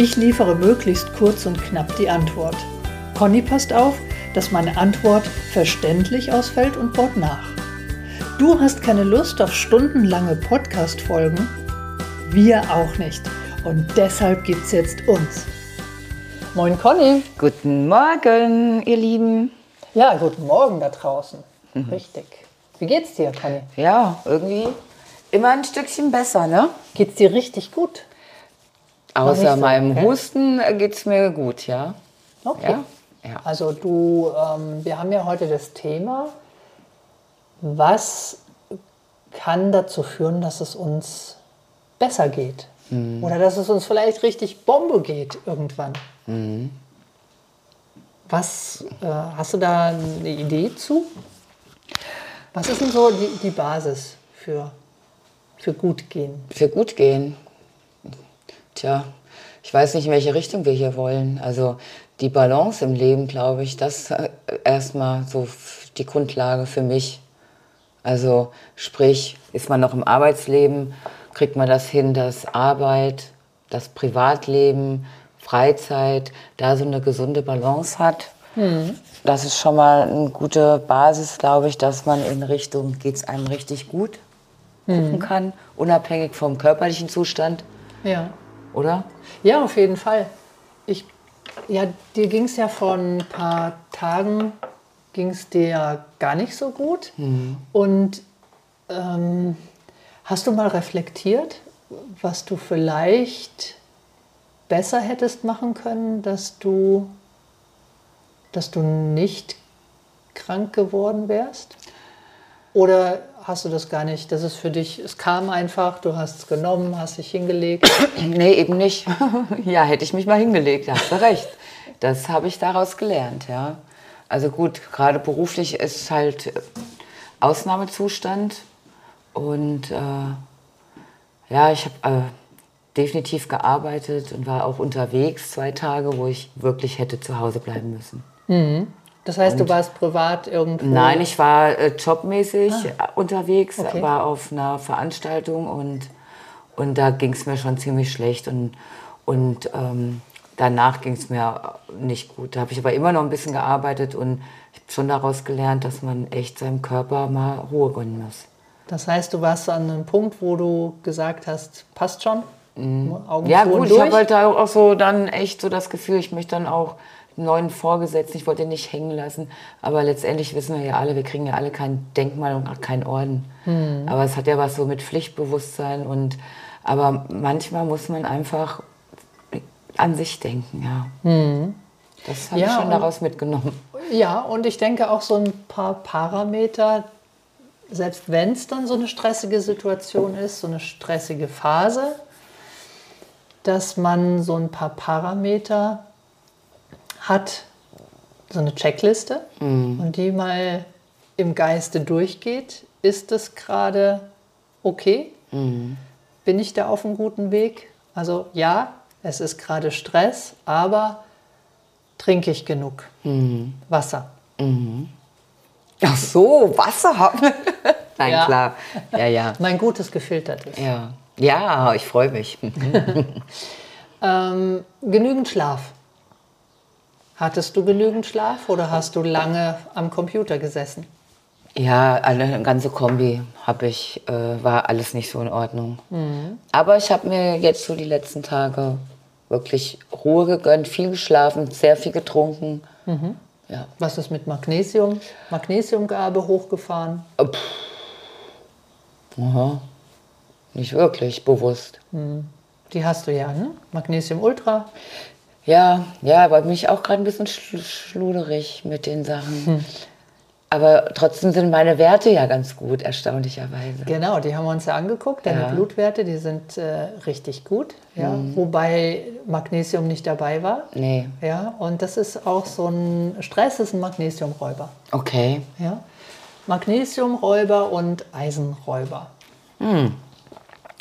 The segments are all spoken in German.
Ich liefere möglichst kurz und knapp die Antwort. Conny passt auf, dass meine Antwort verständlich ausfällt und baut nach. Du hast keine Lust auf stundenlange Podcast-Folgen? Wir auch nicht. Und deshalb gibt's jetzt uns. Moin Conny. Guten Morgen, ihr Lieben. Ja, guten Morgen da draußen. Mhm. Richtig. Wie geht's dir, Conny? Ja, irgendwie immer ein Stückchen besser, ne? Geht's dir richtig gut? Außer so, meinem okay. Husten geht's mir gut, ja. Okay. Ja? Ja. Also du, ähm, wir haben ja heute das Thema, was kann dazu führen, dass es uns besser geht? Mhm. Oder dass es uns vielleicht richtig Bombe geht irgendwann. Mhm. Was, äh, hast du da eine Idee zu? Was ist denn so die, die Basis für, für Gutgehen? Für Gutgehen? Tja, ich weiß nicht, in welche Richtung wir hier wollen. Also die Balance im Leben, glaube ich, das ist erstmal so die Grundlage für mich. Also sprich, ist man noch im Arbeitsleben, kriegt man das hin, dass Arbeit, das Privatleben, Freizeit, da so eine gesunde Balance hat. Mhm. Das ist schon mal eine gute Basis, glaube ich, dass man in Richtung, geht es einem richtig gut, gucken mhm. kann, unabhängig vom körperlichen Zustand. Ja. Oder? Ja, auf jeden Fall. Ich ja, dir ging es ja vor ein paar Tagen, ging es dir ja gar nicht so gut. Mhm. Und ähm, hast du mal reflektiert, was du vielleicht besser hättest machen können, dass du, dass du nicht krank geworden wärst? Oder hast du das gar nicht? Das ist für dich, es kam einfach, du hast es genommen, hast dich hingelegt. nee, eben nicht. ja, hätte ich mich mal hingelegt, hast du recht. Das habe ich daraus gelernt, ja. Also gut, gerade beruflich ist halt Ausnahmezustand. Und äh, ja, ich habe äh, definitiv gearbeitet und war auch unterwegs zwei Tage, wo ich wirklich hätte zu Hause bleiben müssen. Mhm. Das heißt, und du warst privat irgendwo? Nein, ich war äh, jobmäßig ah. unterwegs, okay. war auf einer Veranstaltung und, und da ging es mir schon ziemlich schlecht. Und, und ähm, danach ging es mir nicht gut. Da habe ich aber immer noch ein bisschen gearbeitet und ich habe schon daraus gelernt, dass man echt seinem Körper mal Ruhe gönnen muss. Das heißt, du warst an einem Punkt, wo du gesagt hast, passt schon? Mhm. ja gut, durch. ich habe halt auch so dann echt so das Gefühl, ich möchte dann auch neuen Vorgesetzten, ich wollte ihn nicht hängen lassen. Aber letztendlich wissen wir ja alle, wir kriegen ja alle kein Denkmal und auch keinen Orden. Mhm. Aber es hat ja was so mit Pflichtbewusstsein und aber manchmal muss man einfach an sich denken, ja. Mhm. Das habe ja, ich schon daraus mitgenommen. Ja, und ich denke auch so ein paar Parameter, selbst wenn es dann so eine stressige Situation ist, so eine stressige Phase, dass man so ein paar Parameter hat so eine Checkliste mhm. und die mal im Geiste durchgeht. Ist es gerade okay? Mhm. Bin ich da auf einem guten Weg? Also ja, es ist gerade Stress, aber trinke ich genug mhm. Wasser? Mhm. Ach so, Wasser. Nein, ja. klar. Ja, ja. mein gutes gefiltertes. Ja, ja ich freue mich. ähm, genügend Schlaf. Hattest du genügend Schlaf oder hast du lange am Computer gesessen? Ja, eine ganze Kombi habe ich, äh, war alles nicht so in Ordnung. Mhm. Aber ich habe mir jetzt so die letzten Tage wirklich Ruhe gegönnt, viel geschlafen, sehr viel getrunken. Mhm. Ja. Was ist mit Magnesium? Magnesiumgabe hochgefahren? Äh, Aha. Nicht wirklich bewusst. Mhm. Die hast du ja, ne? Magnesium Ultra. Ja, ja, aber mich auch gerade ein bisschen schluderig mit den Sachen. Hm. Aber trotzdem sind meine Werte ja ganz gut, erstaunlicherweise. Genau, die haben wir uns ja angeguckt. Deine Ja. Blutwerte, die sind äh, richtig gut. Ja? Wobei Magnesium nicht dabei war. Nee. Ja? Und das ist auch so ein Stress, ist ein Magnesiumräuber. Okay. Ja? Magnesiumräuber und Eisenräuber.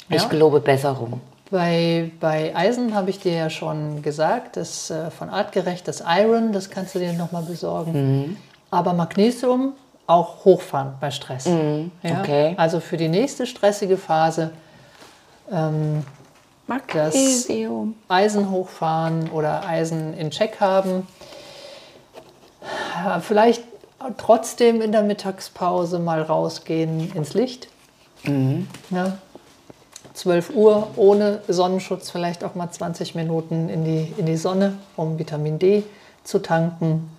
Ich Ja? gelobe Besserung. Bei, bei Eisen habe ich dir ja schon gesagt, das äh, von artgerecht, das Iron, das kannst du dir nochmal besorgen. Aber Magnesium auch hochfahren bei Stress. Ja? okay. Also für die nächste stressige Phase ähm, Magnesium. Eisen hochfahren oder Eisen in Check haben. Vielleicht trotzdem in der Mittagspause mal rausgehen ins Licht. Ja. 12 Uhr ohne Sonnenschutz, vielleicht auch mal 20 Minuten in die, in die Sonne, um Vitamin D zu tanken.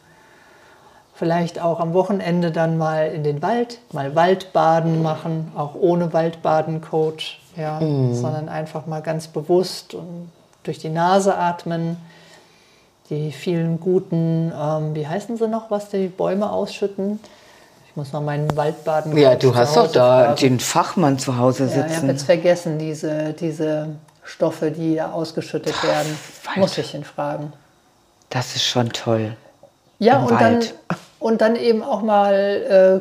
Vielleicht auch am Wochenende dann mal in den Wald, mal Waldbaden machen, auch ohne Waldbaden-Coach, ja, sondern einfach mal ganz bewusst und durch die Nase atmen. Die vielen guten, ähm, wie heißen sie noch, was die Bäume ausschütten? Ich muss mal meinen Waldbaden. Ja, du hast doch da fragen. den Fachmann zu Hause Ja, ich habe sitzen. jetzt vergessen, diese, diese Stoffe, die da ausgeschüttet werden. Walter. Muss ich ihn fragen. das ist schon toll. Ja, Im und dann, Wald. und dann eben auch mal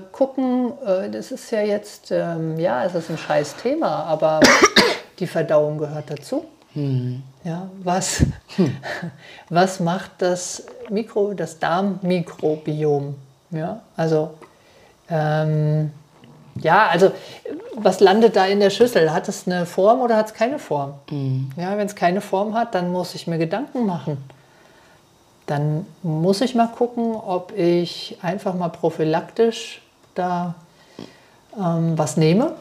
äh, gucken, äh, das ist ja jetzt, ähm, ja, es ist ein scheiß Thema, aber die Verdauung gehört dazu. Hm. Ja, was, was macht das Mikro, das Darmmikrobiom? Ja, also, ähm, ja, also, was landet da in der Schüssel? Hat es eine Form oder hat es keine Form? Hm. Ja, wenn es keine Form hat, dann muss ich mir Gedanken machen. Dann muss ich mal gucken, ob ich einfach mal prophylaktisch da ähm, was nehme.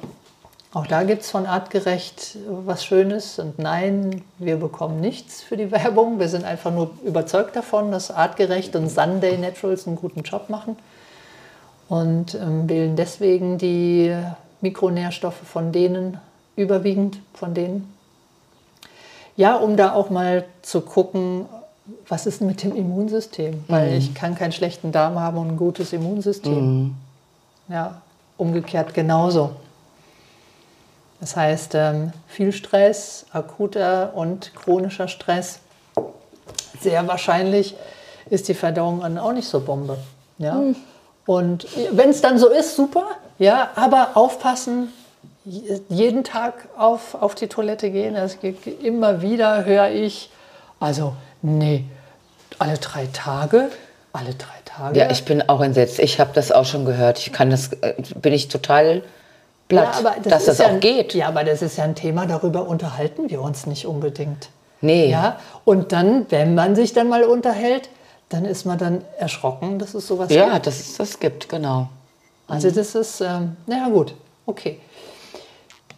Auch da gibt es von Artgerecht was Schönes. Und nein, wir bekommen nichts für die Werbung. Wir sind einfach nur überzeugt davon, dass Artgerecht und Sunday Naturals einen guten Job machen. Und ähm, wählen deswegen die Mikronährstoffe von denen, überwiegend von denen. Ja, um da auch mal zu gucken, was ist mit dem Immunsystem? Weil ich kann keinen schlechten Darm haben und ein gutes Immunsystem. Ja, umgekehrt genauso. Das heißt, ähm, viel Stress, akuter und chronischer Stress. Sehr wahrscheinlich ist die Verdauung dann auch nicht so Bombe. Ja? Und wenn es dann so ist, super. Ja, aber aufpassen, je- jeden Tag auf, auf die Toilette gehen. Es gibt immer wieder höre ich, also nee, alle drei Tage, alle drei Tage. Ja, ich bin auch entsetzt. Ich habe das auch schon gehört. Ich kann das, äh, bin ich total platt, Ja, aber dass das ja auch geht. Ja, aber das ist ja ein Thema, darüber unterhalten wir uns nicht unbedingt. Nee. Ja, und dann, wenn man sich dann mal unterhält, dann ist man dann erschrocken, dass es sowas Ja, gibt. dass es das gibt, genau. Also das ist, ähm, naja gut, okay.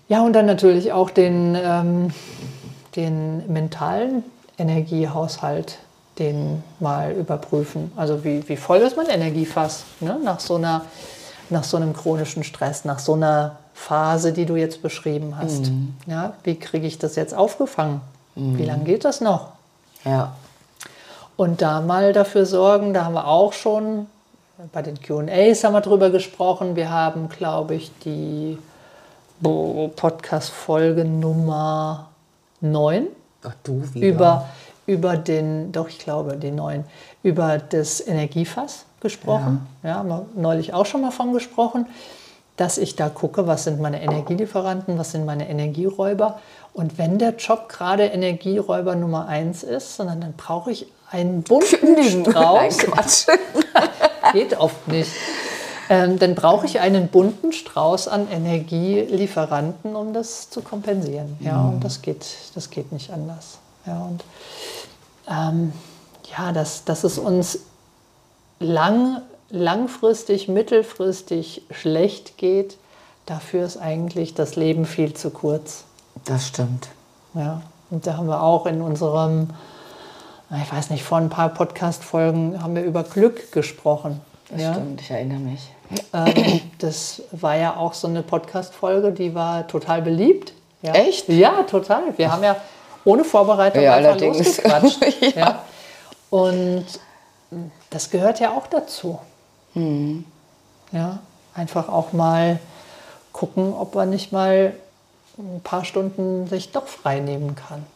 Ja, und dann natürlich auch den, ähm, den mentalen Energiehaushalt, den mal überprüfen. Also wie, wie voll ist mein Energiefass ne? nach, so einer, nach so einem chronischen Stress, nach so einer Phase, die du jetzt beschrieben hast. Ja, wie kriege ich das jetzt aufgefangen? Wie lange geht das noch? Ja. Und da mal dafür sorgen, da haben wir auch schon bei den QAs haben wir drüber gesprochen. Wir haben, glaube ich, die Podcast-Folge Nummer 9 Ach du, wie über, über den, doch ich glaube, die 9, über das Energiefass gesprochen. Ja. haben wir neulich auch schon mal von gesprochen, dass ich da gucke, was sind meine Energielieferanten, was sind meine Energieräuber. Und wenn der Job gerade Energieräuber Nummer 1 ist, sondern dann brauche ich einen bunten Nein, Strauß. Quatsch. Geht oft nicht. Ähm, dann brauche ich einen bunten Strauß an Energielieferanten, um das zu kompensieren. Ja, und das geht, das geht nicht anders. Ja, und ähm, ja, dass, dass es uns lang, langfristig, mittelfristig schlecht geht, dafür ist eigentlich das Leben viel zu kurz. Das stimmt. Ja, und da haben wir auch in unserem, ich weiß nicht, vor ein paar Podcast-Folgen haben wir über Glück gesprochen. Das ja? stimmt, ich erinnere mich. Ähm, das war ja auch so eine Podcast-Folge, die war total beliebt. Ja. Echt? Ja, total. Wir haben ja ohne Vorbereitung Ja, einfach allerdings. losgequatscht. Ja. ja. Und das gehört ja auch dazu. Hm. Ja, einfach auch mal gucken, ob man nicht mal ein paar Stunden sich doch frei nehmen kann.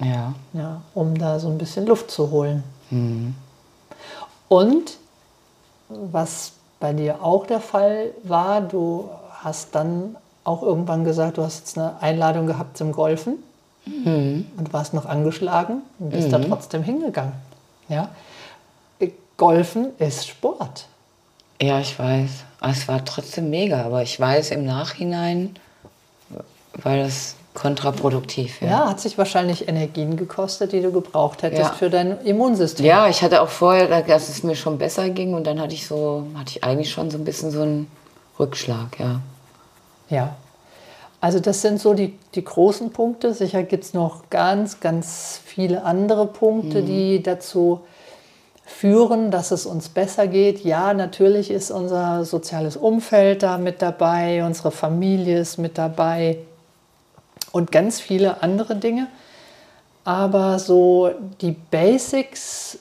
Ja. Ja, um da so ein bisschen Luft zu holen. Und was bei dir auch der Fall war, du hast dann auch irgendwann gesagt, du hast jetzt eine Einladung gehabt zum Golfen und warst noch angeschlagen und bist da trotzdem hingegangen. Ja? Golfen ist Sport. Ja, ich weiß. Es war trotzdem mega, aber ich weiß im Nachhinein, war das kontraproduktiv. Ja, Ja. hat sich wahrscheinlich Energien gekostet, die du gebraucht hättest Ja. für dein Immunsystem. Ja, ich hatte auch vorher, dass es mir schon besser ging und dann hatte ich so, hatte ich eigentlich schon so ein bisschen so einen Rückschlag, ja. Ja. Also das sind so die, die großen Punkte. Sicher gibt es noch ganz, ganz viele andere Punkte, die dazu führen, dass es uns besser geht. Ja, natürlich ist unser soziales Umfeld da mit dabei, unsere Familie ist mit dabei und ganz viele andere Dinge. Aber so die Basics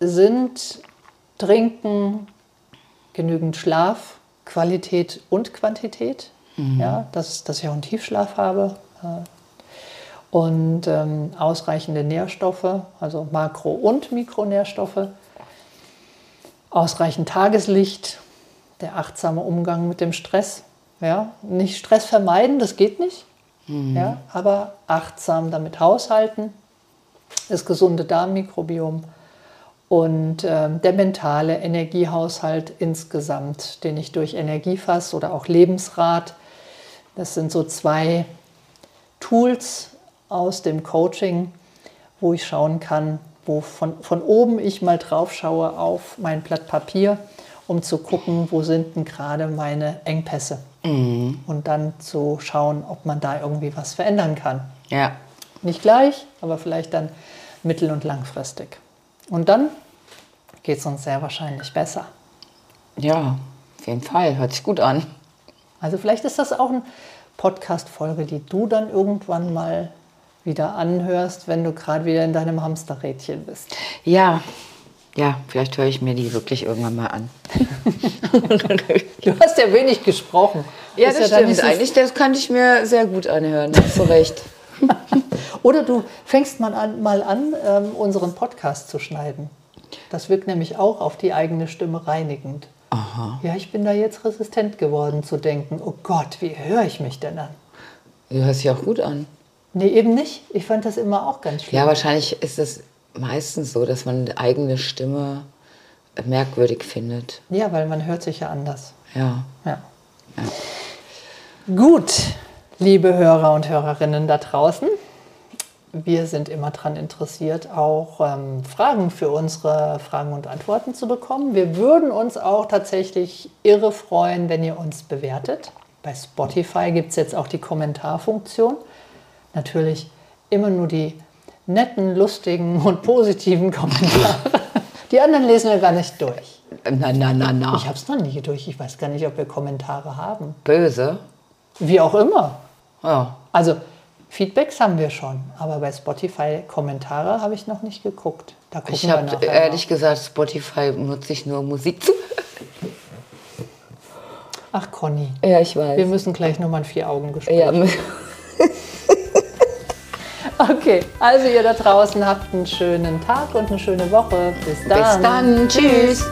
sind Trinken, genügend Schlaf, Qualität und Quantität. Ja, dass, dass ich auch einen Tiefschlaf habe. äh, Und ähm, ausreichende Nährstoffe, also Makro- und Mikronährstoffe. Ausreichend Tageslicht, der achtsame Umgang mit dem Stress. Ja, nicht Stress vermeiden, das geht nicht. Ja, aber achtsam damit haushalten. Das gesunde Darmmikrobiom und ähm, der mentale Energiehaushalt insgesamt, den ich durch Energiefass oder auch Lebensrat, das sind so zwei Tools aus dem Coaching, wo ich schauen kann, wo von, von oben ich mal drauf schaue auf mein Blatt Papier, um zu gucken, wo sind denn gerade meine Engpässe. Und dann zu schauen, ob man da irgendwie was verändern kann. Ja. Nicht gleich, aber vielleicht dann mittel- und langfristig. Und dann geht es uns sehr wahrscheinlich besser. Ja, auf jeden Fall. Hört sich gut an. Also vielleicht ist das auch eine Podcast-Folge, die du dann irgendwann mal wieder anhörst, wenn du gerade wieder in deinem Hamsterrädchen bist. Ja. Ja, vielleicht höre ich mir die wirklich irgendwann mal an. Du hast ja wenig gesprochen. Ja, Ist das dann stimmt. Eigentlich, das kann ich mir sehr gut anhören. Du recht. Oder du fängst mal an, mal an ähm, unseren Podcast zu schneiden. Das wirkt nämlich auch auf die eigene Stimme reinigend. Aha. Ja, ich bin da jetzt resistent geworden zu denken, oh Gott, wie höre ich mich denn an? Du hörst dich auch gut an. Nee, eben nicht. Ich fand das immer auch ganz schlimm. Ja, wahrscheinlich ist es meistens so, dass man die eigene Stimme merkwürdig findet. Ja, weil man hört sich ja anders. Ja. Ja. Gut, liebe Hörer und Hörerinnen da draußen. Wir sind immer daran interessiert, auch ähm, Fragen für unsere Fragen und Antworten zu bekommen. Wir würden uns auch tatsächlich irre freuen, wenn ihr uns bewertet. Bei Spotify gibt es jetzt auch die Kommentarfunktion. Natürlich immer nur die netten, lustigen und positiven Kommentare. Die anderen lesen wir gar nicht durch. Na, na, na, na. Ich habe es noch nie durch. Ich weiß gar nicht, ob wir Kommentare haben. Böse. Wie auch immer. Ja. Also Feedbacks haben wir schon, aber bei Spotify Kommentare habe ich noch nicht geguckt. Da gucken Ich habe ehrlich gesagt, Spotify nutze ich nur Musik zu. Ach Conny, Ja, ich weiß. wir müssen gleich nochmal ein Vier-Augen-Gespräch. ja, Okay, also ihr da draußen habt einen schönen Tag und eine schöne Woche. Bis dann. bis dann. Tschüss.